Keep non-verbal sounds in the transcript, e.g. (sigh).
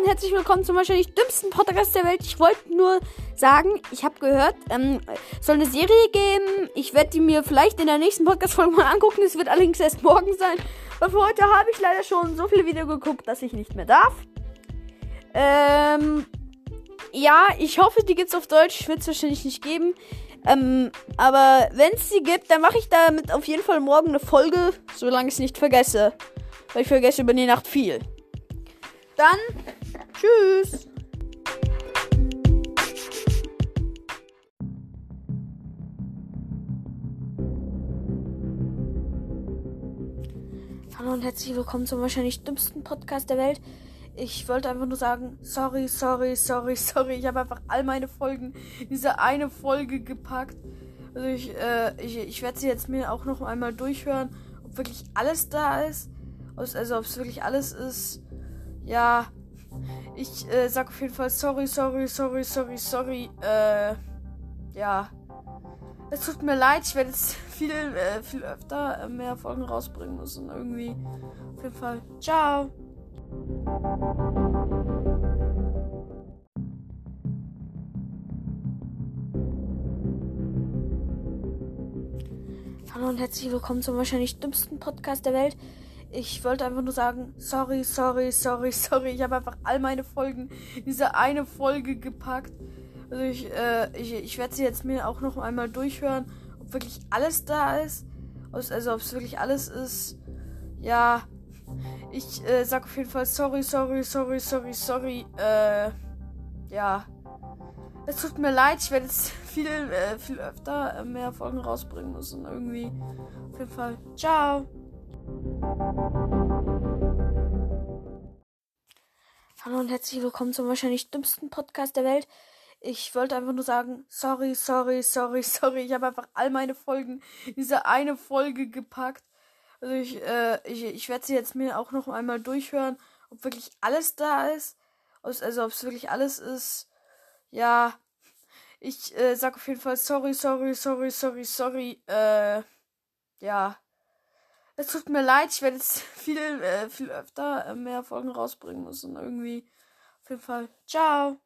und herzlich willkommen zum wahrscheinlich dümmsten Podcast der Welt. Ich wollte nur sagen, ich habe gehört, ähm, soll eine Serie geben. Ich werde die mir vielleicht in der nächsten Podcast-Folge mal angucken. Es wird allerdings erst morgen sein. Weil für heute habe ich leider schon so viele Videos geguckt, dass ich nicht mehr darf. Ähm, ja, ich hoffe, die gibt es auf Deutsch. Wird es wahrscheinlich nicht geben. Ähm, aber wenn es sie gibt, dann mache ich damit auf jeden Fall morgen eine Folge, solange ich es nicht vergesse. Weil ich vergesse über die Nacht viel. Dann tschüss. Hallo und herzlich willkommen zum wahrscheinlich dümmsten Podcast der Welt. Ich wollte einfach nur sagen, sorry, sorry, sorry, sorry. Ich habe einfach all meine Folgen in diese eine Folge gepackt. Also ich, äh, ich, ich werde sie jetzt mir auch noch einmal durchhören, ob wirklich alles da ist. Also ob es wirklich alles ist. Ja, ich äh, sag auf jeden Fall sorry, sorry, sorry, sorry, sorry. Äh, ja. Es tut mir leid, ich werde jetzt (laughs) viel, äh, viel öfter äh, mehr Folgen rausbringen müssen. Irgendwie. Auf jeden Fall. Ciao. Hallo und herzlich willkommen zum wahrscheinlich dümmsten Podcast der Welt. Ich wollte einfach nur sagen, sorry, sorry, sorry, sorry. Ich habe einfach all meine Folgen diese eine Folge gepackt. Also ich, äh, ich, ich werde sie jetzt mir auch noch einmal durchhören, ob wirklich alles da ist. Also ob es wirklich alles ist. Ja. Ich äh, sag auf jeden Fall sorry, sorry, sorry, sorry, sorry. Äh, ja. Es tut mir leid, ich werde jetzt (laughs) viel, äh, viel öfter äh, mehr Folgen rausbringen müssen. Irgendwie. Auf jeden Fall. Ciao. Hallo und herzlich willkommen zum wahrscheinlich dümmsten Podcast der Welt. Ich wollte einfach nur sagen, sorry, sorry, sorry, sorry. Ich habe einfach all meine Folgen in diese eine Folge gepackt. Also ich, äh, ich, ich werde sie jetzt mir auch noch einmal durchhören, ob wirklich alles da ist. Also ob es wirklich alles ist. Ja. Ich äh, sag auf jeden Fall sorry, sorry, sorry, sorry, sorry. Äh, ja. Es tut mir leid, ich werde jetzt (laughs) viel, äh, viel öfter äh, mehr Folgen rausbringen müssen. Irgendwie. Auf jeden Fall. Ciao.